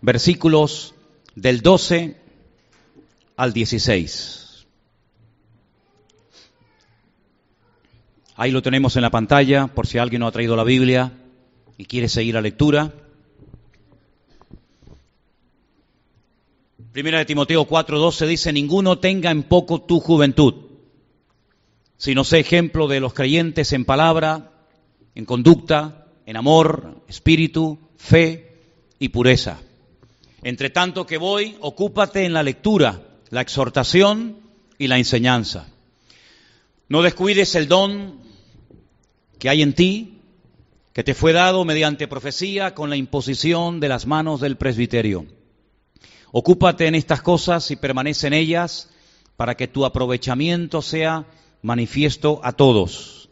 versículos del 12 al 16. Ahí lo tenemos en la pantalla por si alguien no ha traído la Biblia y quiere seguir la lectura. Primera de Timoteo 4:12 dice, ninguno tenga en poco tu juventud, sino sé ejemplo de los creyentes en palabra, en conducta, en amor, espíritu, fe y pureza. Entre tanto que voy, ocúpate en la lectura, la exhortación y la enseñanza. No descuides el don que hay en ti, que te fue dado mediante profecía con la imposición de las manos del presbiterio. Ocúpate en estas cosas y permanece en ellas para que tu aprovechamiento sea manifiesto a todos.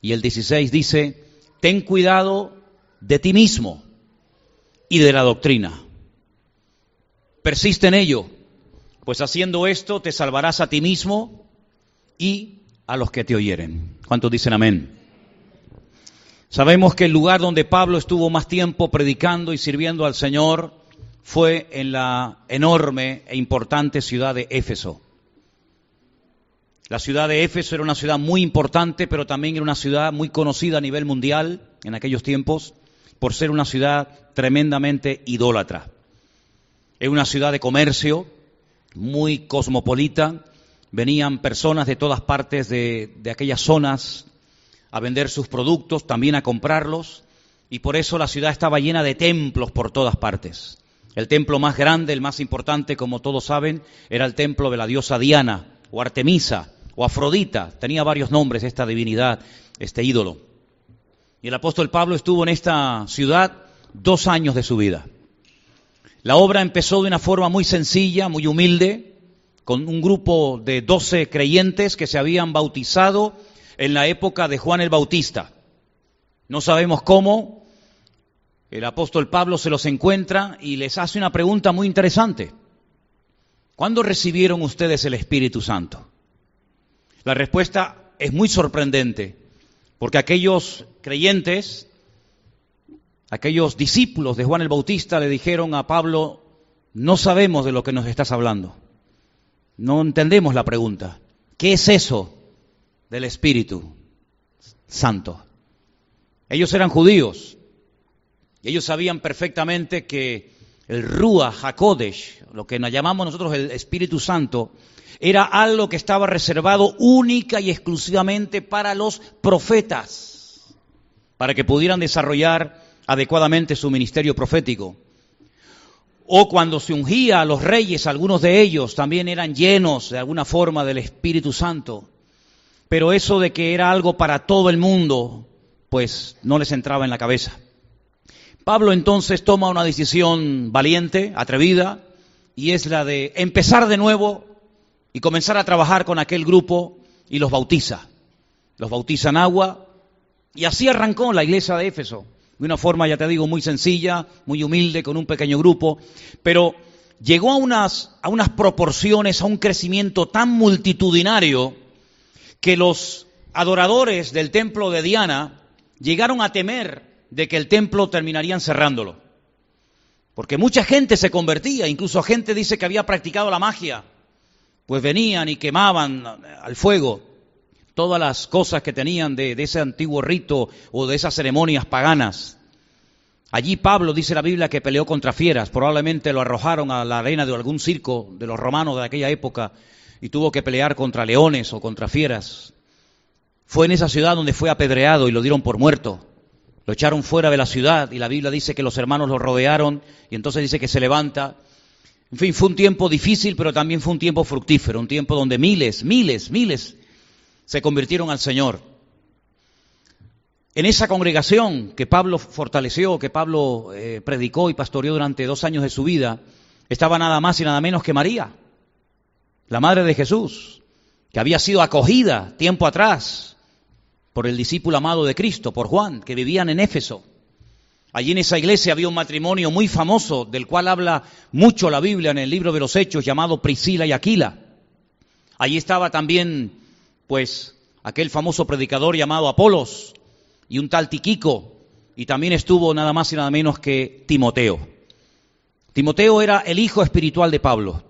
Y el 16 dice, ten cuidado de ti mismo y de la doctrina. Persiste en ello, pues haciendo esto te salvarás a ti mismo y a los que te oyeren. ¿Cuántos dicen amén? Sabemos que el lugar donde Pablo estuvo más tiempo predicando y sirviendo al Señor fue en la enorme e importante ciudad de Éfeso. La ciudad de Éfeso era una ciudad muy importante, pero también era una ciudad muy conocida a nivel mundial en aquellos tiempos por ser una ciudad tremendamente idólatra. Es una ciudad de comercio muy cosmopolita. Venían personas de todas partes de, de aquellas zonas a vender sus productos, también a comprarlos, y por eso la ciudad estaba llena de templos por todas partes. El templo más grande, el más importante, como todos saben, era el templo de la diosa Diana, o Artemisa, o Afrodita. Tenía varios nombres esta divinidad, este ídolo. Y el apóstol Pablo estuvo en esta ciudad dos años de su vida. La obra empezó de una forma muy sencilla, muy humilde, con un grupo de doce creyentes que se habían bautizado en la época de Juan el Bautista. No sabemos cómo, el apóstol Pablo se los encuentra y les hace una pregunta muy interesante. ¿Cuándo recibieron ustedes el Espíritu Santo? La respuesta es muy sorprendente, porque aquellos creyentes, aquellos discípulos de Juan el Bautista le dijeron a Pablo, no sabemos de lo que nos estás hablando, no entendemos la pregunta. ¿Qué es eso del Espíritu Santo? Ellos eran judíos, ellos sabían perfectamente que el Ruach HaKodesh, lo que nos llamamos nosotros el Espíritu Santo, era algo que estaba reservado única y exclusivamente para los profetas, para que pudieran desarrollar adecuadamente su ministerio profético. O cuando se ungía a los reyes, algunos de ellos también eran llenos de alguna forma del Espíritu Santo. Pero eso de que era algo para todo el mundo, pues no les entraba en la cabeza. Pablo entonces toma una decisión valiente, atrevida, y es la de empezar de nuevo y comenzar a trabajar con aquel grupo y los bautiza. Los bautiza en agua y así arrancó la iglesia de Éfeso, de una forma, ya te digo, muy sencilla, muy humilde, con un pequeño grupo, pero llegó a unas, a unas proporciones, a un crecimiento tan multitudinario que los adoradores del templo de Diana llegaron a temer de que el templo terminarían cerrándolo. Porque mucha gente se convertía, incluso gente dice que había practicado la magia. Pues venían y quemaban al fuego todas las cosas que tenían de, ese antiguo rito o de esas ceremonias paganas. Allí Pablo dice la Biblia que peleó contra fieras, probablemente lo arrojaron a la arena de algún circo de los romanos de aquella época y tuvo que pelear contra leones o contra fieras. Fue en esa ciudad donde fue apedreado y lo dieron por muerto. Lo echaron fuera de la ciudad y la Biblia dice que los hermanos lo rodearon y entonces dice que se levanta. En fin, fue un tiempo difícil, pero también fue un tiempo fructífero, un tiempo donde miles, miles, miles se convirtieron al Señor. En esa congregación que Pablo fortaleció, que Pablo eh, predicó y pastoreó durante dos años de su vida, estaba nada más y nada menos que María, la madre de Jesús, que había sido acogida tiempo atrás por el discípulo amado de Cristo, por Juan, que vivían en Éfeso. Allí en esa iglesia había un matrimonio muy famoso, del cual habla mucho la Biblia en el libro de los Hechos, llamado Priscila y Aquila. Allí estaba también, pues, aquel famoso predicador llamado Apolos y un tal Tiquico, y también estuvo nada más y nada menos que Timoteo. Timoteo era el hijo espiritual de Pablo.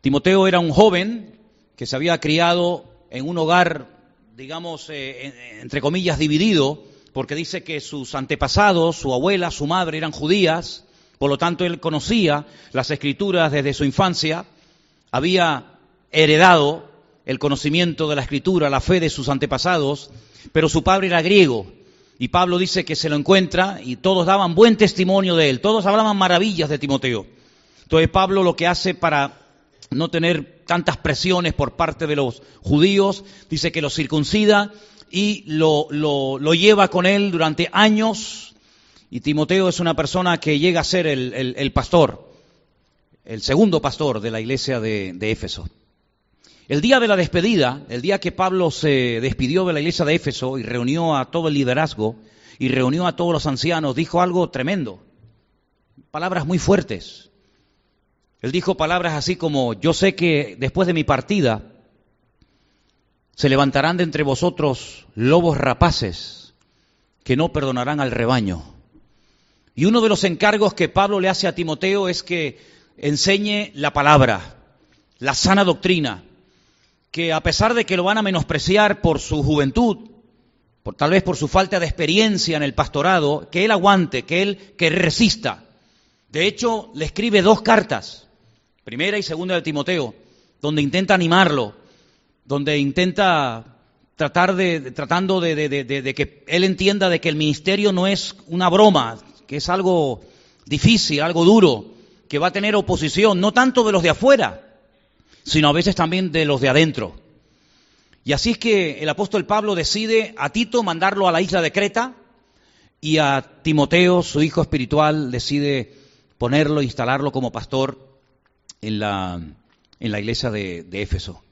Timoteo era un joven que se había criado en un hogar, digamos, eh, entre comillas, dividido, porque dice que sus antepasados, su abuela, su madre eran judías, por lo tanto él conocía las escrituras desde su infancia, había heredado el conocimiento de la escritura, la fe de sus antepasados, pero su padre era griego. Y Pablo dice que se lo encuentra y todos daban buen testimonio de él, todos hablaban maravillas de Timoteo. Entonces Pablo lo que hace para no tener tantas presiones por parte de los judíos, dice que lo circuncida y lo, lo, lleva con él durante años. Y Timoteo es una persona que llega a ser el, pastor, el segundo pastor de la iglesia de Éfeso. El día de la despedida, el día que Pablo se despidió de la iglesia de Éfeso y reunió a todo el liderazgo y reunió a todos los ancianos, dijo algo tremendo, palabras muy fuertes. Él dijo palabras así como, yo sé que después de mi partida se levantarán de entre vosotros lobos rapaces que no perdonarán al rebaño. Y uno de los encargos que Pablo le hace a Timoteo es que enseñe la palabra, la sana doctrina, que a pesar de que lo van a menospreciar por su juventud, por, tal vez por su falta de experiencia en el pastorado, que él aguante, que él que resista. De hecho, le escribe dos cartas primera y segunda de Timoteo, donde intenta animarlo, donde intenta tratar de, tratando de, de, que él entienda de que el ministerio no es una broma, que es algo difícil, algo duro, que va a tener oposición, no tanto de los de afuera, sino a veces también de los de adentro. Y así es que el apóstol Pablo decide a Tito mandarlo a la isla de Creta y a Timoteo, su hijo espiritual, decide ponerlo, instalarlo como pastor en la, en la iglesia de, de Éfeso.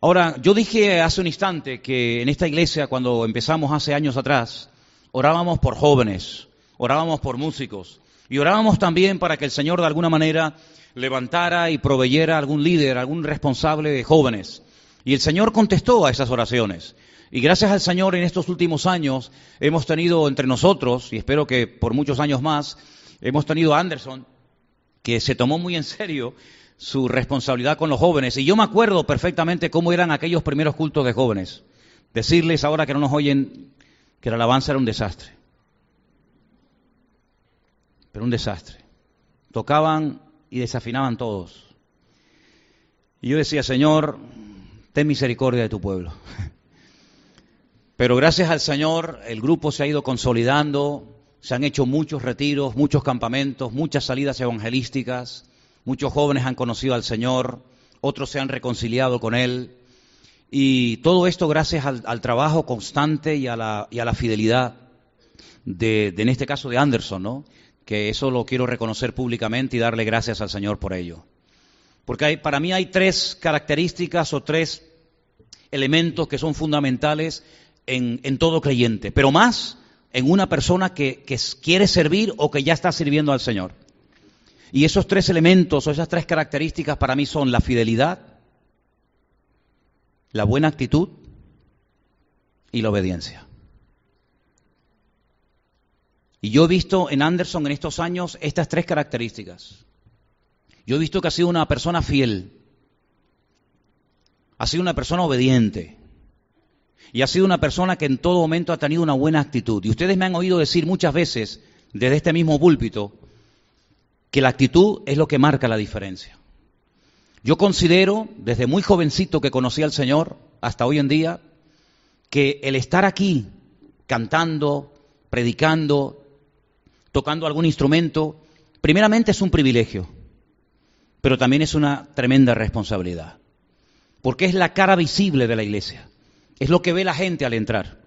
Ahora, yo dije hace un instante que en esta iglesia, cuando empezamos hace años atrás, orábamos por jóvenes, orábamos por músicos y orábamos también para que el Señor de alguna manera levantara y proveyera algún líder, algún responsable de jóvenes. Y el Señor contestó a esas oraciones. Y gracias al Señor en estos últimos años hemos tenido entre nosotros, y espero que por muchos años más, hemos tenido a Anderson, que se tomó muy en serio su responsabilidad con los jóvenes. Y yo me acuerdo perfectamente cómo eran aquellos primeros cultos de jóvenes. Decirles ahora que no nos oyen que la alabanza era un desastre. Pero un desastre. Tocaban y desafinaban todos. Y yo decía, Señor, ten misericordia de tu pueblo. Pero gracias al Señor el grupo se ha ido consolidando, se han hecho muchos retiros, muchos campamentos, muchas salidas evangelísticas, muchos jóvenes han conocido al Señor, otros se han reconciliado con Él. Y todo esto gracias al, trabajo constante y a la, y a la fidelidad de, en este caso, de Anderson, ¿no? Que eso lo quiero reconocer públicamente y darle gracias al Señor por ello. Porque para mí hay tres características o tres elementos que son fundamentales en, en todo creyente, pero más en una persona que, quiere servir o que ya está sirviendo al Señor. Y esos tres elementos o esas tres características para mí son la fidelidad, la buena actitud y la obediencia. Y yo he visto en Anderson en estos años estas tres características. Yo he visto que ha sido una persona fiel, ha sido una persona obediente, y ha sido una persona que en todo momento ha tenido una buena actitud. Y ustedes me han oído decir muchas veces desde este mismo púlpito que la actitud es lo que marca la diferencia. Yo considero, desde muy jovencito que conocí al Señor hasta hoy en día, que el estar aquí cantando, predicando, tocando algún instrumento, primeramente es un privilegio, pero también es una tremenda responsabilidad, porque es la cara visible de la iglesia. Es lo que ve la gente al entrar.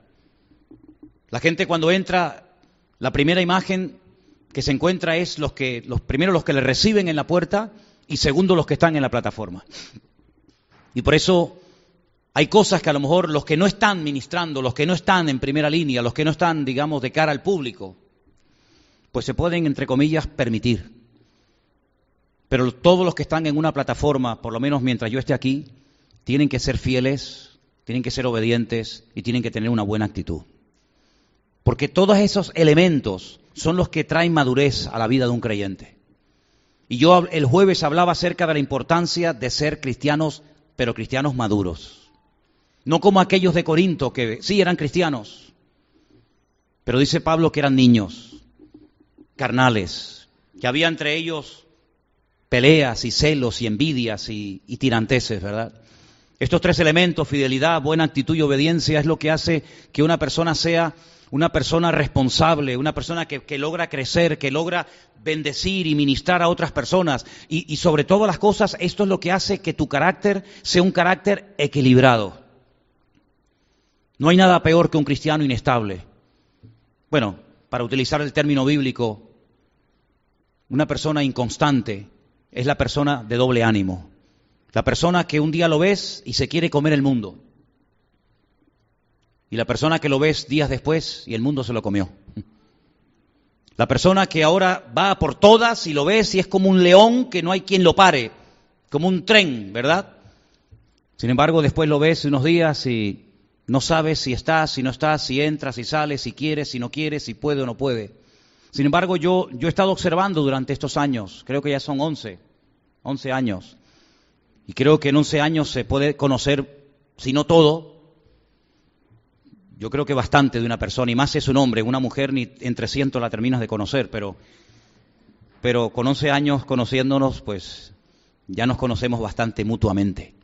La gente cuando entra, la primera imagen que se encuentra es los que, los primeros los que le reciben en la puerta y segundo los que están en la plataforma. Y por eso hay cosas que a lo mejor los que no están ministrando, los que no están en primera línea, los que no están, digamos, de cara al público, pues se pueden, entre comillas, permitir. Pero todos los que están en una plataforma, por lo menos mientras yo esté aquí, tienen que ser fieles tienen que ser obedientes y tienen que tener una buena actitud. Porque todos esos elementos son los que traen madurez a la vida de un creyente. Y yo el jueves hablaba acerca de la importancia de ser cristianos, pero cristianos maduros. No como aquellos de Corinto que sí eran cristianos, pero dice Pablo que eran niños, carnales, que había entre ellos peleas y celos y envidias y, tiranteses, ¿verdad? Estos tres elementos, fidelidad, buena actitud y obediencia, es lo que hace que una persona sea una persona responsable, una persona que, logra crecer, que logra bendecir y ministrar a otras personas. Y, y sobre todas las cosas, esto es lo que hace que tu carácter sea un carácter equilibrado. No hay nada peor que un cristiano inestable. Bueno, para utilizar el término bíblico, una persona inconstante es la persona de doble ánimo. La persona que un día lo ves y se quiere comer el mundo. Y la persona que lo ves días después y el mundo se lo comió. La persona que ahora va por todas y lo ves y es como un león que no hay quien lo pare, como un tren, ¿verdad? Sin embargo, después lo ves unos días y no sabes si estás, si no estás, si entras, si sales, si quieres, si no quieres, si puede o no puede. Sin embargo, yo, he estado observando durante estos años, creo que ya son 11, 11 años, y creo que en 11 años se puede conocer, si no todo, yo creo que bastante de una persona, y más es un hombre, una mujer ni entre cientos la terminas de conocer, pero, pero con 11 años conociéndonos, pues ya nos conocemos bastante mutuamente.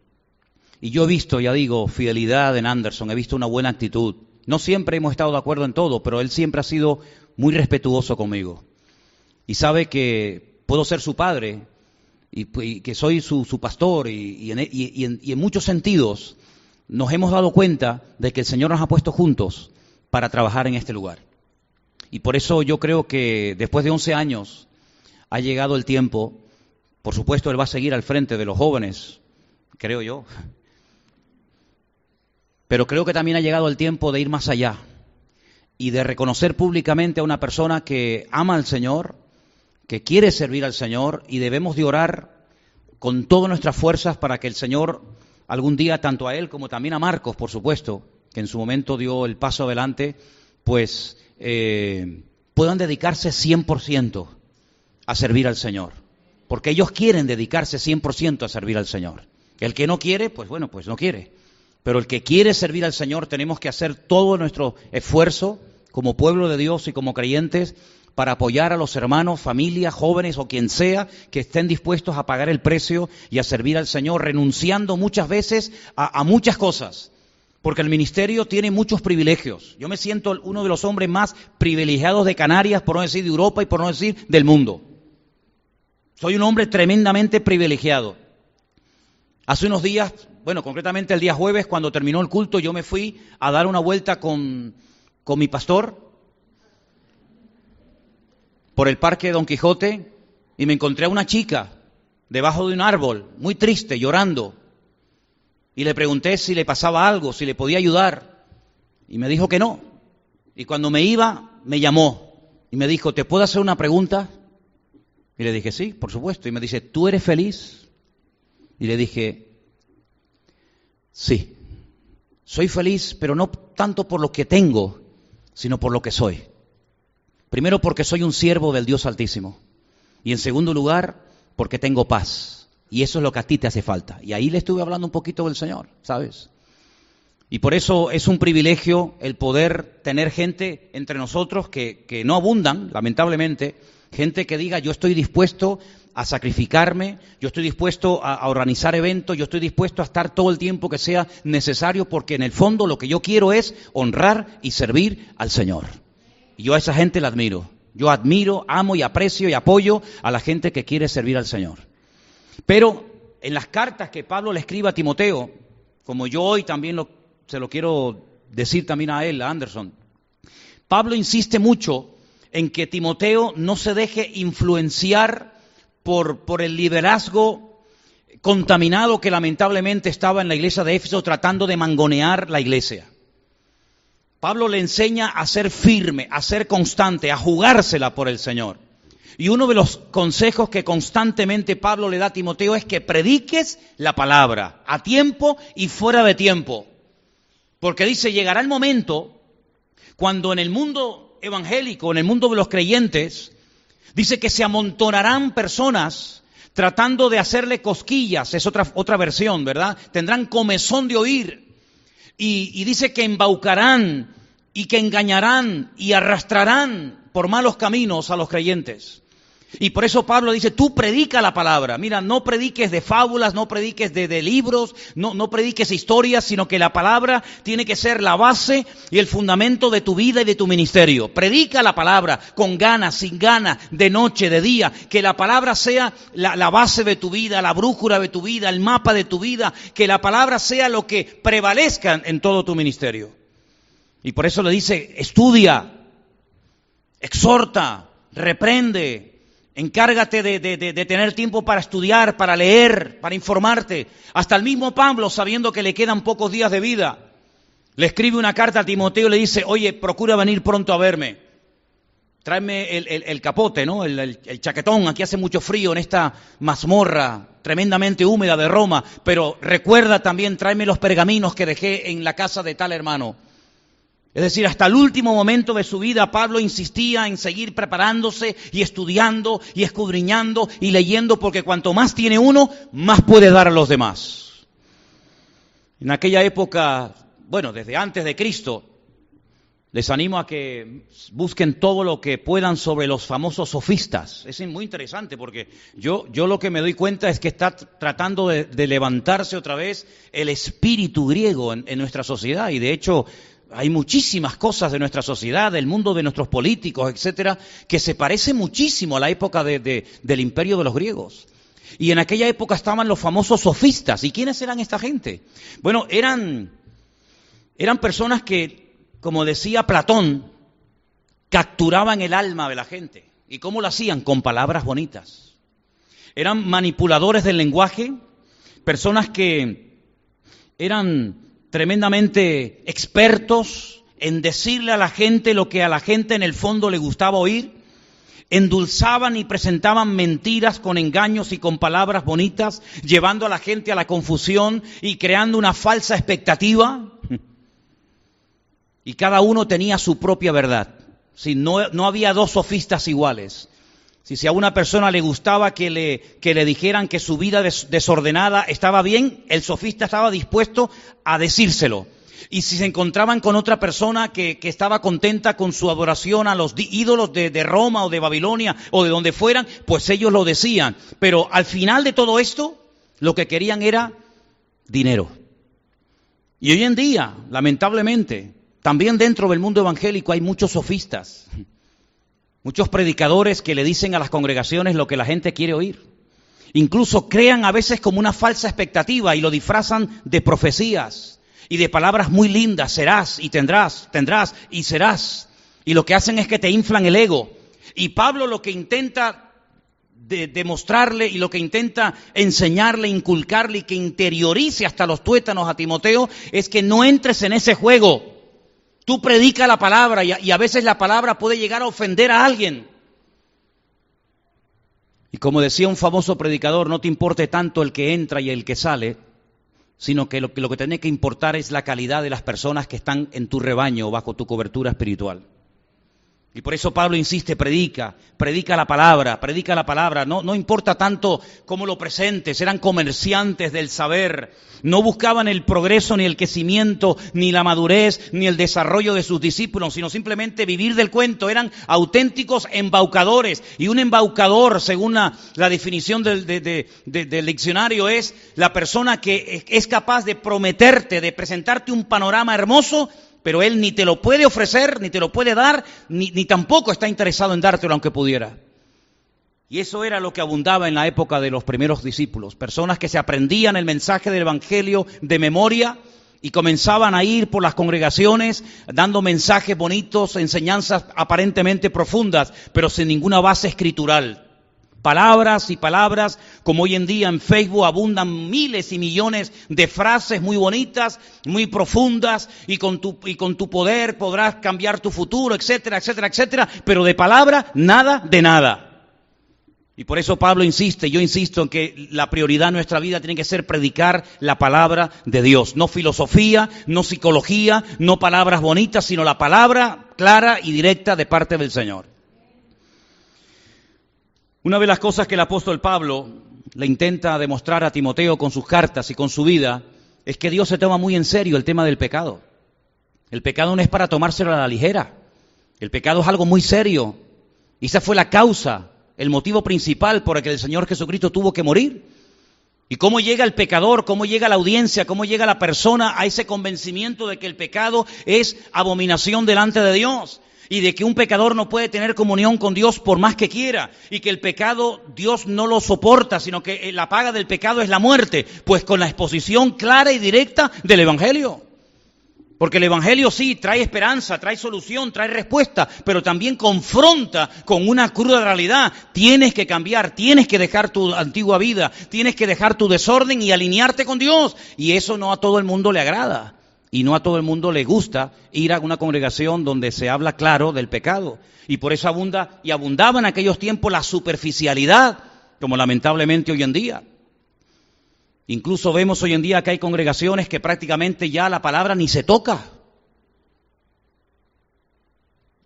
Y yo he visto, ya digo, fidelidad en Anderson, he visto una buena actitud. No siempre hemos estado de acuerdo en todo, pero él siempre ha sido muy respetuoso conmigo. Y sabe que puedo ser su padre, y, que soy su, pastor y, en, muchos sentidos nos hemos dado cuenta de que el Señor nos ha puesto juntos para trabajar en este lugar. Y por eso yo creo que después de 11 años ha llegado el tiempo, por supuesto Él va a seguir al frente de los jóvenes, creo yo, pero creo que también ha llegado el tiempo de ir más allá y de reconocer públicamente a una persona que ama al Señor, que quiere servir al Señor y debemos de orar con todas nuestras fuerzas para que el Señor algún día, tanto a él como también a Marcos, por supuesto, que en su momento dio el paso adelante, pues eh, puedan dedicarse 100% a servir al Señor. Porque ellos quieren dedicarse 100% a servir al Señor. El que no quiere, pues bueno, pues no quiere. Pero el que quiere servir al Señor tenemos que hacer todo nuestro esfuerzo como pueblo de Dios y como creyentes para apoyar a los hermanos, familias, jóvenes o quien sea que estén dispuestos a pagar el precio y a servir al Señor, renunciando muchas veces a, muchas cosas. Porque el ministerio tiene muchos privilegios. Yo me siento uno de los hombres más privilegiados de Canarias, por no decir de Europa y por no decir del mundo. Soy un hombre tremendamente privilegiado. Hace unos días, bueno, concretamente el día jueves, cuando terminó el culto, yo me fui a dar una vuelta con, con mi pastor por el parque de Don Quijote y me encontré a una chica debajo de un árbol, muy triste, llorando. Y le pregunté si le pasaba algo, si le podía ayudar. Y me dijo que no. Y cuando me iba, me llamó y me dijo, ¿te puedo hacer una pregunta? Y le dije, sí, por supuesto. Y me dice, ¿tú eres feliz? Y le dije, sí, soy feliz, pero no tanto por lo que tengo, sino por lo que soy. Primero porque soy un siervo del Dios Altísimo. Y en segundo lugar, porque tengo paz. Y eso es lo que a ti te hace falta. Y ahí le estuve hablando un poquito del Señor, ¿sabes? Y por eso es un privilegio el poder tener gente entre nosotros que, que no abundan, lamentablemente, gente que diga yo estoy dispuesto a sacrificarme, yo estoy dispuesto a, organizar eventos, yo estoy dispuesto a estar todo el tiempo que sea necesario porque en el fondo lo que yo quiero es honrar y servir al Señor. Y yo a esa gente la admiro. Yo admiro, amo y aprecio y apoyo a la gente que quiere servir al Señor. Pero en las cartas que Pablo le escribe a Timoteo, como yo hoy también se lo quiero decir también a él, a Anderson, Pablo insiste mucho en que Timoteo no se deje influenciar por, el liderazgo contaminado que lamentablemente estaba en la iglesia de Éfeso tratando de mangonear la iglesia. Pablo le enseña a ser firme, a ser constante, a jugársela por el Señor. Y uno de los consejos que constantemente Pablo le da a Timoteo es que prediques la palabra a tiempo y fuera de tiempo. Porque dice, llegará el momento cuando en el mundo evangélico, en el mundo de los creyentes, Dice que se amontonarán personas tratando de hacerle cosquillas, es otra, otra versión, ¿verdad? Tendrán comezón de oír. Y, y dice que embaucarán y que engañarán y arrastrarán por malos caminos a los creyentes. Y por eso Pablo dice, tú predica la palabra. Mira, no prediques de fábulas, no prediques de, libros, no, prediques historias, sino que la palabra tiene que ser la base y el fundamento de tu vida y de tu ministerio. Predica la palabra con ganas, sin ganas, de noche, de día. Que la palabra sea la base de tu vida, la brújula de tu vida, el mapa de tu vida. Que la palabra sea lo que prevalezca en todo tu ministerio. Y por eso le dice, estudia, exhorta, reprende, Encárgate de, tener tiempo para estudiar, para leer, para informarte. Hasta el mismo Pablo, sabiendo que le quedan pocos días de vida, le escribe una carta a Timoteo y le dice, oye, procura venir pronto a verme. Tráeme el, capote, ¿no? El, chaquetón. Aquí hace mucho frío en esta mazmorra tremendamente húmeda de Roma. Pero recuerda también, tráeme los pergaminos que dejé en la casa de tal hermano. Es decir, hasta el último momento de su vida Pablo insistía en seguir preparándose y estudiando y escudriñando y leyendo porque cuanto más tiene uno, más puede dar a los demás. En aquella época, bueno, desde antes de Cristo, les animo a que busquen todo lo que puedan sobre los famosos sofistas. Es muy interesante porque yo, yo lo que me doy cuenta es que está tratando de, levantarse otra vez el espíritu griego en, en nuestra sociedad y de hecho hay muchísimas cosas de nuestra sociedad, del mundo de nuestros políticos, etcétera, que se parece muchísimo a la época del imperio de los griegos. Y en aquella época estaban los famosos sofistas. ¿Y quiénes eran esta gente? Bueno, eran, eran personas que, como decía Platón, capturaban el alma de la gente. ¿Y cómo lo hacían? Con palabras bonitas. Eran manipuladores del lenguaje, personas que eran tremendamente expertos en decirle a la gente lo que a la gente en el fondo le gustaba oír, endulzaban y presentaban mentiras con engaños y con palabras bonitas, llevando a la gente a la confusión y creando una falsa expectativa. Y cada uno tenía su propia verdad. Si no, no había dos sofistas iguales. Si, a una persona le gustaba que le, que le dijeran que su vida desordenada estaba bien, el sofista estaba dispuesto a decírselo. Y si se encontraban con otra persona que, estaba contenta con su adoración a los ídolos de, Roma o de Babilonia o de donde fueran, pues ellos lo decían. Pero al final de todo esto, lo que querían era dinero. Y hoy en día, lamentablemente, también dentro del mundo evangélico hay muchos sofistas Muchos predicadores que le dicen a las congregaciones lo que la gente quiere oír. Incluso crean a veces como una falsa expectativa y lo disfrazan de profecías y de palabras muy lindas. Serás y tendrás, tendrás y serás. Y lo que hacen es que te inflan el ego. Y Pablo lo que intenta demostrarle y lo que intenta enseñarle, inculcarle y que interiorice hasta los tuétanos a Timoteo es que no entres en ese juego. Tú predicas la palabra y a, veces la palabra puede llegar a ofender a alguien. Y como decía un famoso predicador, no te importe tanto el que entra y el que sale, sino que lo, que lo que tiene que importar es la calidad de las personas que están en tu rebaño bajo tu cobertura espiritual. Y por eso Pablo insiste, predica, predica la palabra, predica la palabra. No, no importa tanto cómo lo presentes, eran comerciantes del saber. No buscaban el progreso, ni el crecimiento, ni la madurez, ni el desarrollo de sus discípulos, sino simplemente vivir del cuento. Eran auténticos embaucadores. Y un embaucador, según la, definición del, del diccionario, es la persona que es capaz de prometerte, de presentarte un panorama hermoso pero Él ni te lo puede ofrecer, ni te lo puede dar, ni, tampoco está interesado en dártelo aunque pudiera. Y eso era lo que abundaba en la época de los primeros discípulos, personas que se aprendían el mensaje del Evangelio de memoria y comenzaban a ir por las congregaciones dando mensajes bonitos, enseñanzas aparentemente profundas, pero sin ninguna base escritural palabras y palabras, como hoy en día en Facebook abundan miles y millones de frases muy bonitas, muy profundas, y con tu, y con tu poder podrás cambiar tu futuro, etcétera, etcétera, etcétera, pero de palabra, nada de nada. Y por eso Pablo insiste, yo insisto en que la prioridad en nuestra vida tiene que ser predicar la palabra de Dios, no filosofía, no psicología, no palabras bonitas, sino la palabra clara y directa de parte del Señor. Una de las cosas que el apóstol Pablo le intenta demostrar a Timoteo con sus cartas y con su vida es que Dios se toma muy en serio el tema del pecado. El pecado no es para tomárselo a la ligera. El pecado es algo muy serio. Y esa fue la causa, el motivo principal por el que el Señor Jesucristo tuvo que morir. ¿Y cómo llega el pecador, cómo llega la audiencia, cómo llega la persona a ese convencimiento de que el pecado es abominación delante de Dios? Y de que un pecador no puede tener comunión con Dios por más que quiera y que el pecado Dios no lo soporta, sino que la paga del pecado es la muerte, pues con la exposición clara y directa del Evangelio. Porque el Evangelio sí trae esperanza, trae solución, trae respuesta, pero también confronta con una cruda realidad. Tienes que cambiar, tienes que dejar tu antigua vida, tienes que dejar tu desorden y alinearte con Dios. Y eso no a todo el mundo le agrada. Y no a todo el mundo le gusta ir a una congregación donde se habla claro del pecado. Y por eso abunda y abundaba en aquellos tiempos la superficialidad, como lamentablemente hoy en día. Incluso vemos hoy en día que hay congregaciones que prácticamente ya la palabra ni se toca.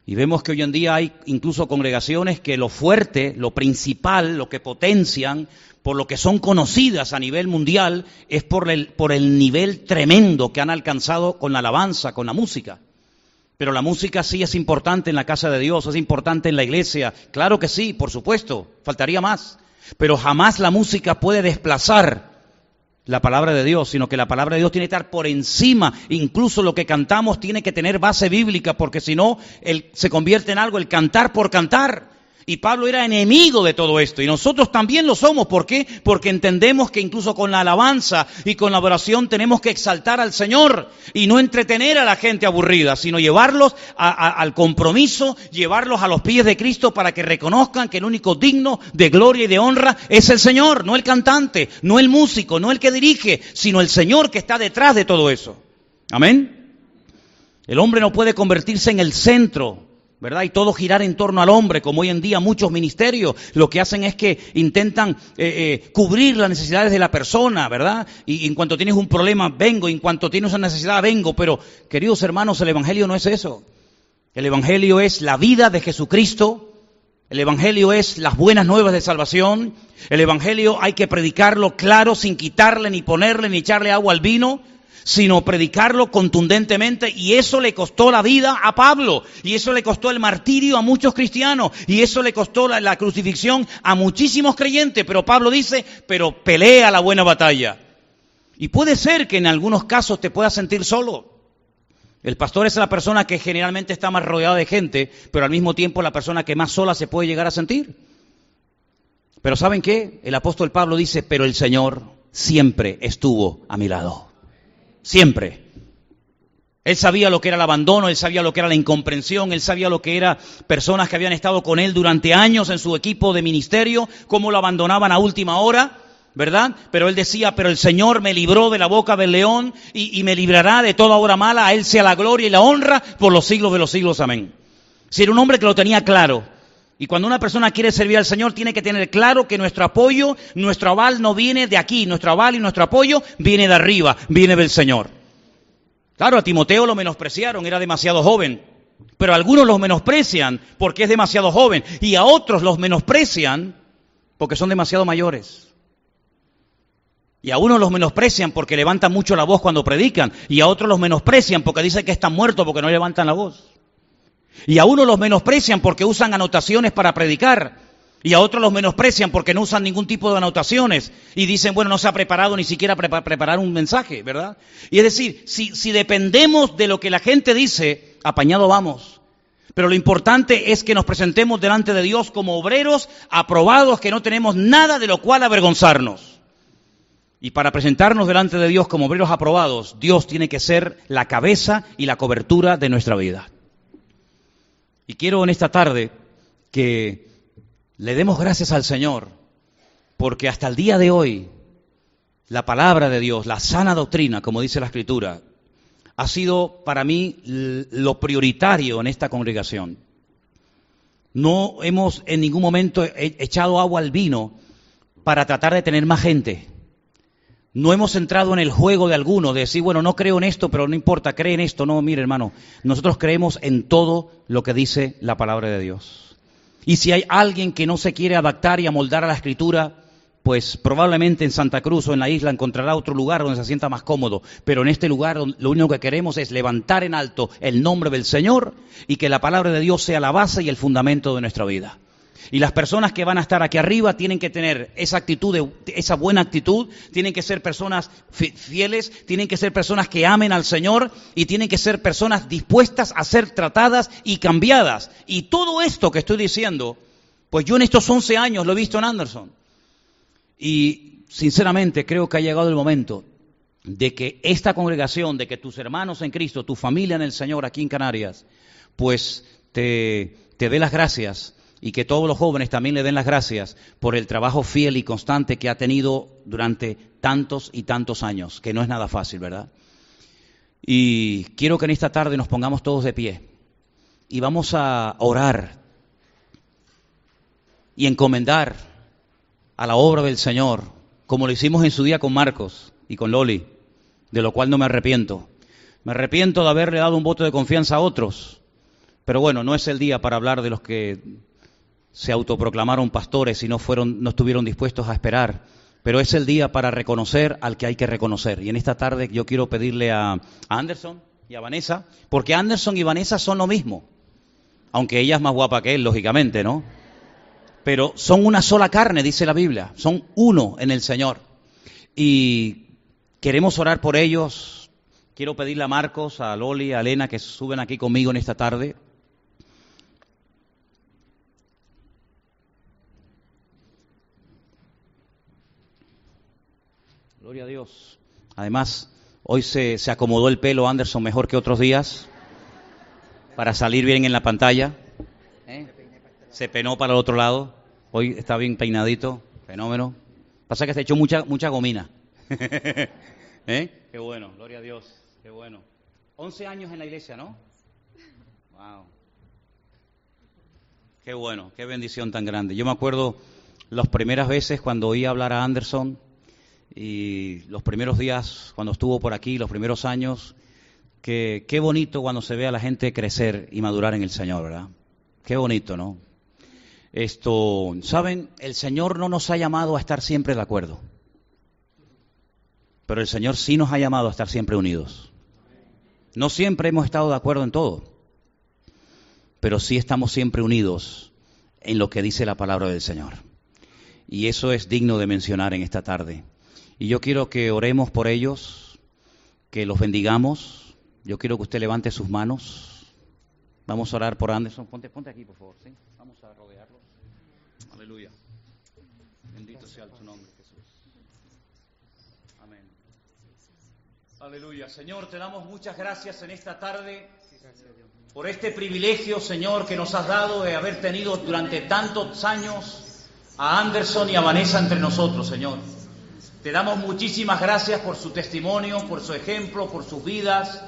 Y vemos que hoy en día hay incluso congregaciones que lo fuerte, lo principal, lo que potencian, por lo que son conocidas a nivel mundial, es por el, por el nivel tremendo que han alcanzado con la alabanza, con la música. Pero la música sí es importante en la casa de Dios, es importante en la iglesia. Claro que sí, por supuesto, faltaría más. Pero jamás la música puede desplazar la palabra de Dios, sino que la palabra de Dios tiene que estar por encima. Incluso lo que cantamos tiene que tener base bíblica, porque si no, se convierte en algo el cantar por cantar. Y Pablo era enemigo de todo esto. Y nosotros también lo somos. ¿Por qué? Porque entendemos que incluso con la alabanza y con la oración tenemos que exaltar al Señor y no entretener a la gente aburrida, sino llevarlos al compromiso, llevarlos a los pies de Cristo para que reconozcan que el único digno de gloria y de honra es el Señor, no el cantante, no el músico, no el que dirige, sino el Señor que está detrás de todo eso. Amén. El hombre no puede convertirse en el centro ¿verdad? Y todo girar en torno al hombre, como hoy en día muchos ministerios lo que hacen es que intentan eh, eh, cubrir las necesidades de la persona, ¿verdad? Y, en cuanto tienes un problema, vengo, en cuanto tienes una necesidad, vengo, pero queridos hermanos, el Evangelio no es eso. El Evangelio es la vida de Jesucristo, el Evangelio es las buenas nuevas de salvación, el Evangelio hay que predicarlo claro, sin quitarle, ni ponerle, ni echarle agua al vino, sino predicarlo contundentemente y eso le costó la vida a Pablo y eso le costó el martirio a muchos cristianos y eso le costó la, crucifixión a muchísimos creyentes, pero Pablo dice, pero pelea la buena batalla. Y puede ser que en algunos casos te puedas sentir solo. El pastor es la persona que generalmente está más rodeada de gente, pero al mismo tiempo la persona que más sola se puede llegar a sentir. Pero ¿saben qué? El apóstol Pablo dice, pero el Señor siempre estuvo a mi lado. Siempre. Él sabía lo que era el abandono, él sabía lo que era la incomprensión, él sabía lo que eran personas que habían estado con él durante años en su equipo de ministerio, cómo lo abandonaban a última hora, ¿verdad? Pero él decía, pero el Señor me libró de la boca del león y, me librará de toda obra mala, a él sea la gloria y la honra por los siglos de los siglos, amén. Si era un hombre que lo tenía claro. Y cuando una persona quiere servir al Señor, tiene que tener claro que nuestro apoyo, nuestro aval no viene de aquí, nuestro aval y nuestro apoyo viene de arriba, viene del Señor. Claro, a Timoteo lo menospreciaron, era demasiado joven, pero algunos los menosprecian porque es demasiado joven y a otros los menosprecian porque son demasiado mayores. Y a unos los menosprecian porque levantan mucho la voz cuando predican y a otros los menosprecian porque dicen que están muertos porque no levantan la voz. Y a unos los menosprecian porque usan anotaciones para predicar. Y a otros los menosprecian porque no usan ningún tipo de anotaciones. Y dicen, bueno, no se ha preparado ni siquiera para preparar un mensaje, ¿verdad? Y es decir, si, si dependemos de lo que la gente dice, apañado vamos. Pero lo importante es que nos presentemos delante de Dios como obreros aprobados, que no tenemos nada de lo cual avergonzarnos. Y para presentarnos delante de Dios como obreros aprobados, Dios tiene que ser la cabeza y la cobertura de nuestra vida. Y quiero en esta tarde que le demos gracias al Señor, porque hasta el día de hoy la palabra de Dios, la sana doctrina, como dice la Escritura, ha sido para mí lo prioritario en esta congregación. No hemos en ningún momento echado agua al vino para tratar de tener más gente. No hemos entrado en el juego de alguno, de decir, bueno, no creo en esto, pero no importa, cree en esto. No, mire hermano, nosotros creemos en todo lo que dice la palabra de Dios. Y si hay alguien que no se quiere adaptar y amoldar a la escritura, pues probablemente en Santa Cruz o en la isla encontrará otro lugar donde se sienta más cómodo. Pero en este lugar lo único que queremos es levantar en alto el nombre del Señor y que la palabra de Dios sea la base y el fundamento de nuestra vida. Y las personas que van a estar aquí arriba tienen que tener esa actitud, esa buena actitud, tienen que ser personas fieles, tienen que ser personas que amen al Señor y tienen que ser personas dispuestas a ser tratadas y cambiadas. Y todo esto que estoy diciendo, pues yo en estos 11 años lo he visto en Anderson. Y sinceramente creo que ha llegado el momento de que esta congregación, de que tus hermanos en Cristo, tu familia en el Señor aquí en Canarias, pues te, te dé las gracias y que todos los jóvenes también le den las gracias por el trabajo fiel y constante que ha tenido durante tantos y tantos años, que no es nada fácil, ¿verdad? Y quiero que en esta tarde nos pongamos todos de pie y vamos a orar y encomendar a la obra del Señor, como lo hicimos en su día con Marcos y con Loli, de lo cual no me arrepiento. Me arrepiento de haberle dado un voto de confianza a otros, pero bueno, no es el día para hablar de los que se autoproclamaron pastores y no fueron, no estuvieron dispuestos a esperar. Pero es el día para reconocer al que hay que reconocer. Y en esta tarde yo quiero pedirle a, Anderson y a Vanessa, porque Anderson y Vanessa son lo mismo. Aunque ella es más guapa que él, lógicamente, ¿no? Pero son una sola carne, dice la Biblia. Son uno en el Señor. Y queremos orar por ellos. Quiero pedirle a Marcos, a Loli, a Elena que suben aquí conmigo en esta tarde. Gloria a Dios. Además, hoy se, acomodó el pelo Anderson mejor que otros días para salir bien en la pantalla. ¿Eh? Se penó para el otro lado. Hoy está bien peinadito. Fenómeno. Pasa que se echó mucha, mucha gomina. ¿Eh? Qué bueno, gloria a Dios. Qué bueno. 11 años en la iglesia, ¿no? Wow. Qué bueno, qué bendición tan grande. Yo me acuerdo las primeras veces cuando oí hablar a Anderson y los primeros días cuando estuvo por aquí, los primeros años, que qué bonito cuando se ve a la gente crecer y madurar en el Señor, ¿verdad? Qué bonito, ¿no? Esto, ¿saben? El Señor no nos ha llamado a estar siempre de acuerdo, pero el Señor sí nos ha llamado a estar siempre unidos. No siempre hemos estado de acuerdo en todo, pero sí estamos siempre unidos en lo que dice la palabra del Señor. Y eso es digno de mencionar en esta tarde. Y yo quiero que oremos por ellos, que los bendigamos. Yo quiero que usted levante sus manos. Vamos a orar por Anderson. Ponte, ponte aquí, por favor. ¿sí? Vamos a rodearlos. Aleluya. Bendito sea tu nombre, Jesús. Amén. Aleluya. Señor, te damos muchas gracias en esta tarde por este privilegio, Señor, que nos has dado de haber tenido durante tantos años a Anderson y a Vanessa entre nosotros, Señor. Te damos muchísimas gracias por su testimonio, por su ejemplo, por sus vidas,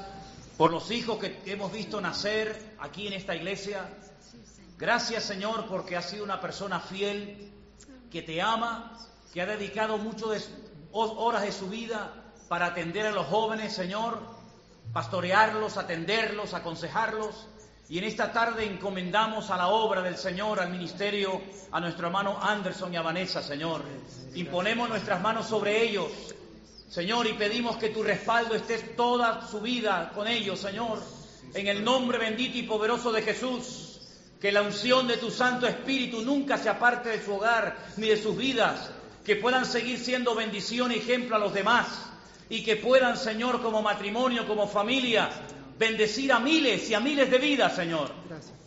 por los hijos que hemos visto nacer aquí en esta iglesia. Gracias Señor porque has sido una persona fiel, que te ama, que ha dedicado muchas horas de su vida para atender a los jóvenes, Señor, pastorearlos, atenderlos, aconsejarlos. Y en esta tarde encomendamos a la obra del Señor, al ministerio, a nuestro hermano Anderson y a Vanessa, Señor. Imponemos nuestras manos sobre ellos, Señor, y pedimos que tu respaldo esté toda su vida con ellos, Señor. En el nombre bendito y poderoso de Jesús, que la unción de tu Santo Espíritu nunca se aparte de su hogar ni de sus vidas, que puedan seguir siendo bendición y ejemplo a los demás, y que puedan, Señor, como matrimonio, como familia, bendecir a miles y a miles de vidas, Señor.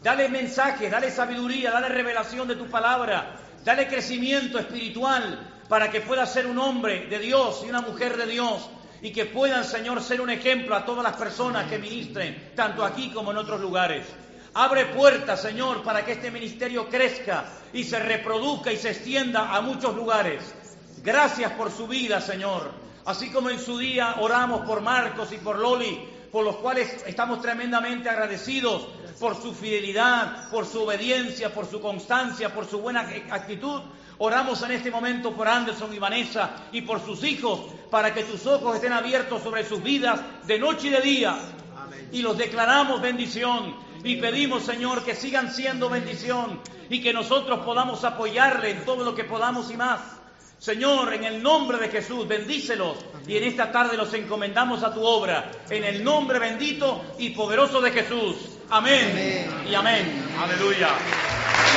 Dale mensaje, dale sabiduría, dale revelación de tu palabra, dale crecimiento espiritual para que pueda ser un hombre de Dios y una mujer de Dios y que puedan, Señor, ser un ejemplo a todas las personas que ministren, tanto aquí como en otros lugares. Abre puertas, Señor, para que este ministerio crezca y se reproduzca y se extienda a muchos lugares. Gracias por su vida, Señor. Así como en su día oramos por Marcos y por Loli, por los cuales estamos tremendamente agradecidos por su fidelidad, por su obediencia, por su constancia, por su buena actitud. Oramos en este momento por Anderson y Vanessa y por sus hijos, para que tus ojos estén abiertos sobre sus vidas de noche y de día. Y los declaramos bendición Y pedimos, Señor, que sigan siendo bendición y que nosotros podamos apoyarle en todo lo que podamos y más. Señor, en el nombre de Jesús, bendícelos y en esta tarde los encomendamos a tu obra, en el nombre bendito y poderoso de Jesús. Amén, y amén. Aleluya.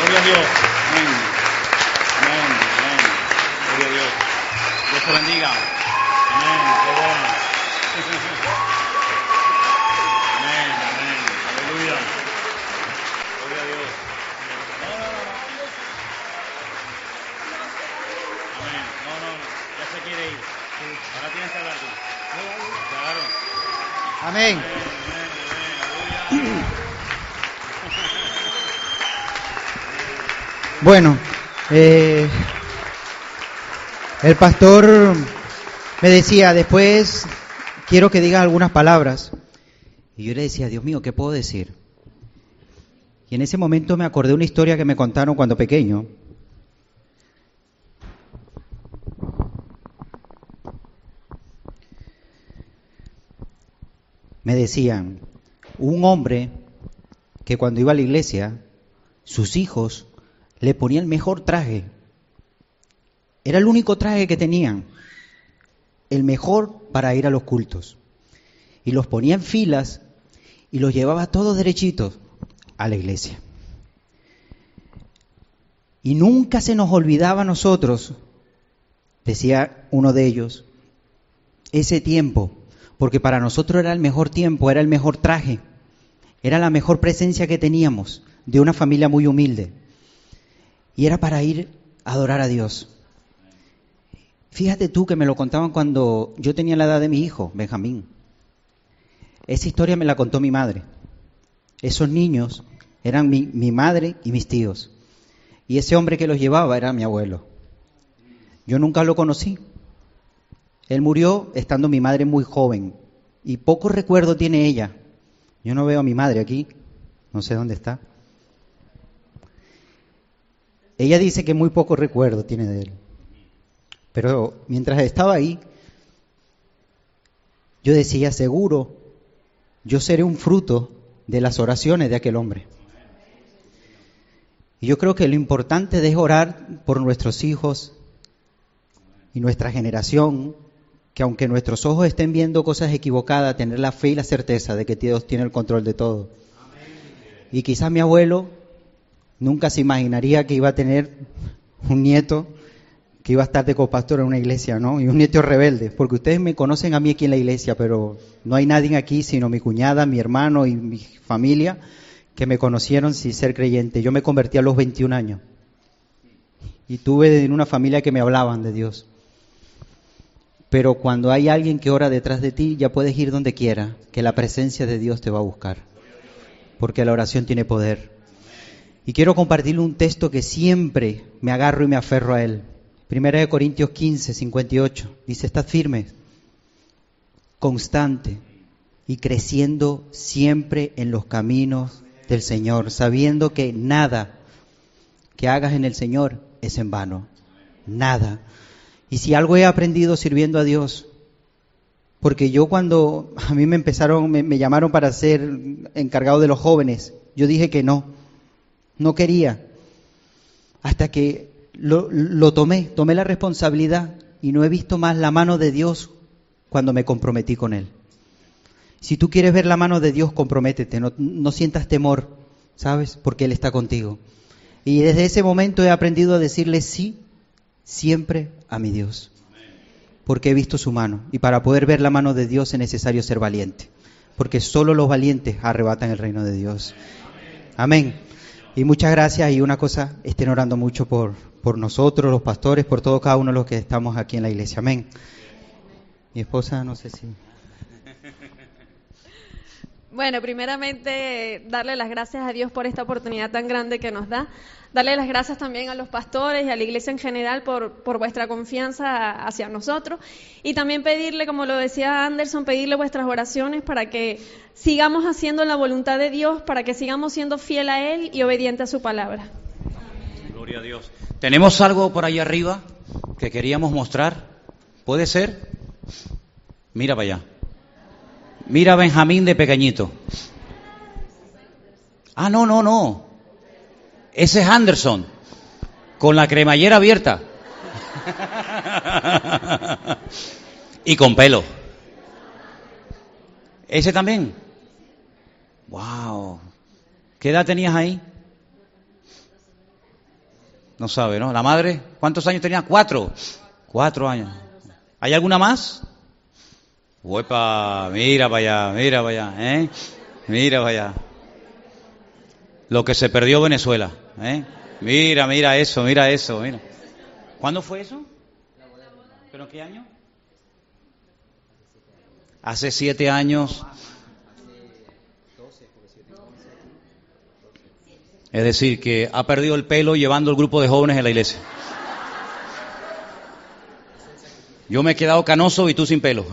Gloria a Dios. Amén. Amén. Amén. Gloria a Dios. Dios te bendiga. Amén. Qué bueno. Amén. Amén. Aleluya. Gloria a Dios. No, no, no, no. Amén. No, no, no. Ya se quiere ir. Ahora tienes que hablar tú. Claro. Amén. Bueno, eh, el pastor me decía, después quiero que digas algunas palabras. Y yo le decía, Dios mío, ¿qué puedo decir? Y en ese momento me acordé de una historia que me contaron cuando pequeño. Me decían, un hombre que cuando iba a la iglesia, sus hijos le ponían el mejor traje. Era el único traje que tenían, el mejor para ir a los cultos. Y los ponía en filas y los llevaba todos derechitos a la iglesia. Y nunca se nos olvidaba a nosotros, decía uno de ellos, ese tiempo, porque para nosotros era el mejor tiempo, era el mejor traje, era la mejor presencia que teníamos de una familia muy humilde. Y era para ir a adorar a Dios. Fíjate tú que me lo contaban cuando yo tenía la edad de mi hijo, Benjamín. Esa historia me la contó mi madre. Esos niños eran mi, mi madre y mis tíos. Y ese hombre que los llevaba era mi abuelo. Yo nunca lo conocí. Él murió estando mi madre muy joven. Y poco recuerdo tiene ella. Yo no veo a mi madre aquí. No sé dónde está. Ella dice que muy poco recuerdo tiene de él. Pero mientras estaba ahí, yo decía, seguro, yo seré un fruto de las oraciones de aquel hombre. Y yo creo que lo importante es orar por nuestros hijos y nuestra generación, que aunque nuestros ojos estén viendo cosas equivocadas, tener la fe y la certeza de que Dios tiene el control de todo. Y quizás mi abuelo nunca se imaginaría que iba a tener un nieto que iba a estar de copastor en una iglesia, ¿no? Y un nieto rebelde, porque ustedes me conocen a mí aquí en la iglesia, pero no hay nadie aquí sino mi cuñada, mi hermano y mi familia que me conocieron sin ser creyente. Yo me convertí a los 21 años y tuve en una familia que me hablaban de Dios. Pero cuando hay alguien que ora detrás de ti, ya puedes ir donde quiera, que la presencia de Dios te va a buscar, porque la oración tiene poder. Y quiero compartirle un texto que siempre me agarro y me aferro a él. Primera de Corintios 15, 58. Dice, estad firme, constante y creciendo siempre en los caminos del Señor, sabiendo que nada que hagas en el Señor es en vano. Nada. Y si algo he aprendido sirviendo a Dios, porque yo cuando a mí me empezaron, me, llamaron para ser encargado de los jóvenes, yo dije que no, no quería, hasta que lo, tomé, tomé la responsabilidad y no he visto más la mano de Dios cuando me comprometí con Él. Si tú quieres ver la mano de Dios, comprométete, no sientas temor, ¿sabes? Porque Él está contigo. Y desde ese momento he aprendido a decirle sí siempre a mi Dios, porque he visto su mano. Y para poder ver la mano de Dios es necesario ser valiente, porque solo los valientes arrebatan el reino de Dios. Amén. Y muchas gracias y una cosa, estén orando mucho por, por nosotros, los pastores, por todo cada uno de los que estamos aquí en la iglesia. Amén. Mi esposa, no sé si... Bueno, primeramente darle las gracias a Dios por esta oportunidad tan grande que nos da. Darle las gracias también a los pastores y a la iglesia en general por, por vuestra confianza hacia nosotros. Y también pedirle, como lo decía Anderson, pedirle vuestras oraciones para que sigamos haciendo la voluntad de Dios, para que sigamos siendo fiel a Él y obediente a su palabra. Gloria a Dios. ¿Tenemos algo por ahí arriba que queríamos mostrar? ¿Puede ser? Mira para allá. Mira Benjamín de pequeñito. Ah, no, no, no. Ese es Anderson, con la cremallera abierta. y con pelo. ¿Ese también? ¡Wow! ¿Qué edad tenías ahí? No sabe, ¿no? ¿La madre? ¿Cuántos años tenía? Cuatro. Cuatro años. ¿Hay alguna más? Huepa, mira allá, mira allá, ¿eh? Mira allá. Lo que se perdió Venezuela, ¿eh? Mira, mira eso, mira eso, mira. ¿Cuándo fue eso? ¿Pero qué año? Hace siete años. Es decir, que ha perdido el pelo llevando el grupo de jóvenes en la iglesia. Yo me he quedado canoso y tú sin pelo.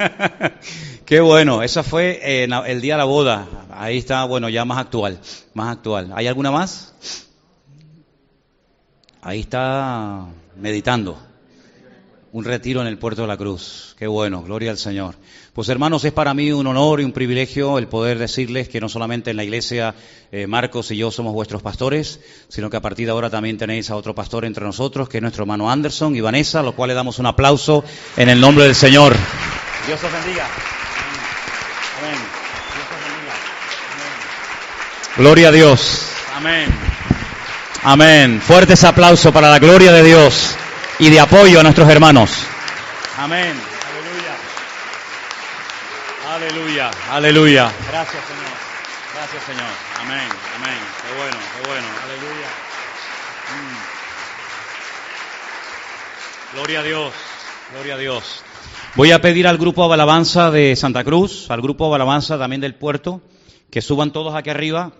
Qué bueno, esa fue eh, el día de la boda. Ahí está, bueno, ya más actual, más actual. ¿Hay alguna más? Ahí está meditando. Un retiro en el puerto de la cruz. Qué bueno, gloria al Señor. Pues hermanos, es para mí un honor y un privilegio el poder decirles que no solamente en la iglesia eh, Marcos y yo somos vuestros pastores, sino que a partir de ahora también tenéis a otro pastor entre nosotros, que es nuestro hermano Anderson y Vanessa, a lo cual le damos un aplauso en el nombre del Señor. Dios os bendiga. Amén. Dios os bendiga. Gloria a Dios. Amén. Amén. Fuertes aplausos para la gloria de Dios y de apoyo a nuestros hermanos. Amén. Aleluya. Aleluya. Aleluya. Gracias, Señor. Gracias, Señor. Amén. Amén. Qué bueno, qué bueno. Aleluya. Mm. Gloria a Dios. Gloria a Dios. Voy a pedir al grupo de alabanza de Santa Cruz, al grupo de alabanza también del puerto, que suban todos aquí arriba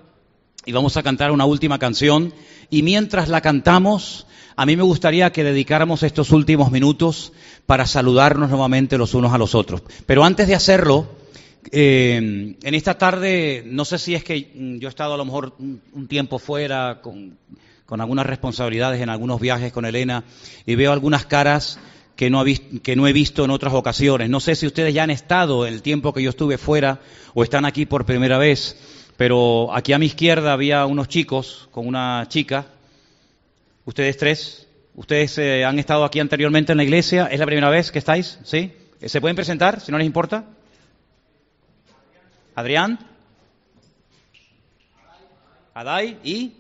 y vamos a cantar una última canción. Y mientras la cantamos, a mí me gustaría que dedicáramos estos últimos minutos para saludarnos nuevamente los unos a los otros. Pero antes de hacerlo, eh, en esta tarde, no sé si es que mm, yo he estado a lo mejor un, tiempo fuera con, algunas responsabilidades en algunos viajes con Elena y veo algunas caras que no, que no he visto en otras ocasiones. No sé si ustedes ya han estado el tiempo que yo estuve fuera o están aquí por primera vez, pero aquí a mi izquierda había unos chicos con una chica Ustedes tres, ustedes eh, han estado aquí anteriormente en la iglesia, ¿es la primera vez que estáis? ¿Sí? ¿Se pueden presentar, si no les importa? Adrián. Adai y...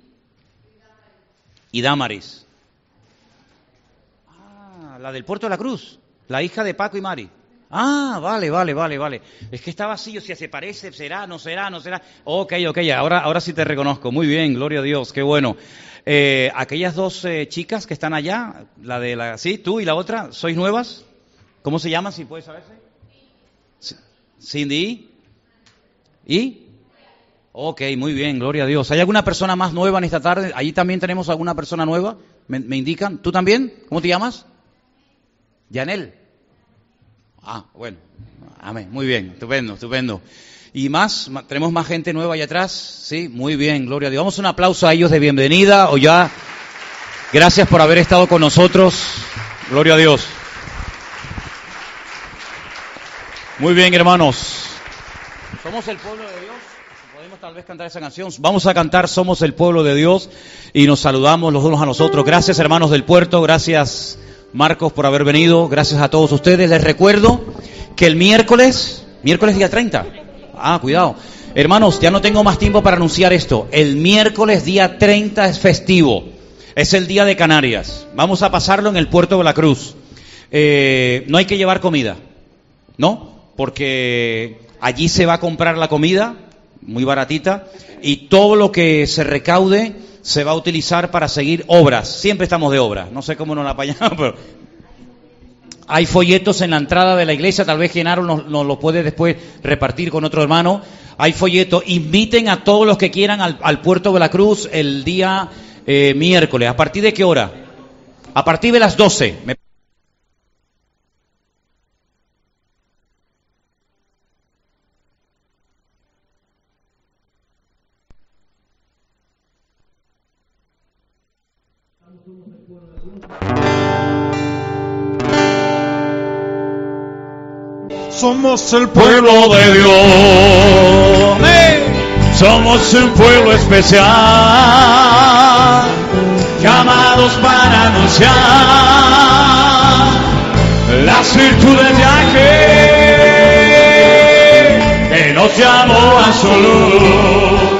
Y Damaris. Ah, la del Puerto de la Cruz, la hija de Paco y Mari. Ah, vale, vale, vale, vale. Es que estaba así, o sea, se parece, será, no será, no será. Ok, ok, ahora, ahora sí te reconozco. Muy bien, gloria a Dios, qué bueno. Eh, aquellas dos eh, chicas que están allá, la de la, sí, tú y la otra, ¿sois nuevas? ¿Cómo se llaman, si puedes saberse? Cindy. ¿Y? Ok, muy bien, gloria a Dios. ¿Hay alguna persona más nueva en esta tarde? Allí también tenemos alguna persona nueva. ¿Me, me indican? ¿Tú también? ¿Cómo te llamas? Yanel. Ah, bueno. Amén. Muy bien. Estupendo, estupendo. Y más, tenemos más gente nueva allá atrás. Sí, muy bien, gloria a Dios. Vamos un aplauso a ellos de bienvenida o ya. Gracias por haber estado con nosotros. Gloria a Dios. Muy bien, hermanos. Somos el pueblo de Dios. Podemos tal vez cantar esa canción. Vamos a cantar Somos el pueblo de Dios y nos saludamos los unos a nosotros. Gracias, hermanos del puerto. Gracias Marcos, por haber venido. Gracias a todos ustedes. Les recuerdo que el miércoles, miércoles día 30. Ah, cuidado. Hermanos, ya no tengo más tiempo para anunciar esto. El miércoles día 30 es festivo. Es el día de Canarias. Vamos a pasarlo en el puerto de la Cruz. Eh, no hay que llevar comida, ¿no? Porque allí se va a comprar la comida, muy baratita, y todo lo que se recaude se va a utilizar para seguir obras. Siempre estamos de obra. No sé cómo nos la apañamos, pero hay folletos en la entrada de la iglesia, tal vez Genaro nos, lo puede después repartir con otro hermano. Hay folletos. Inviten a todos los que quieran al, puerto de la Cruz el día eh, miércoles. ¿A partir de qué hora? A partir de las 12. Somos el pueblo de Dios. Somos un pueblo especial, llamados para anunciar las virtudes de aquel que nos llamó a su luz.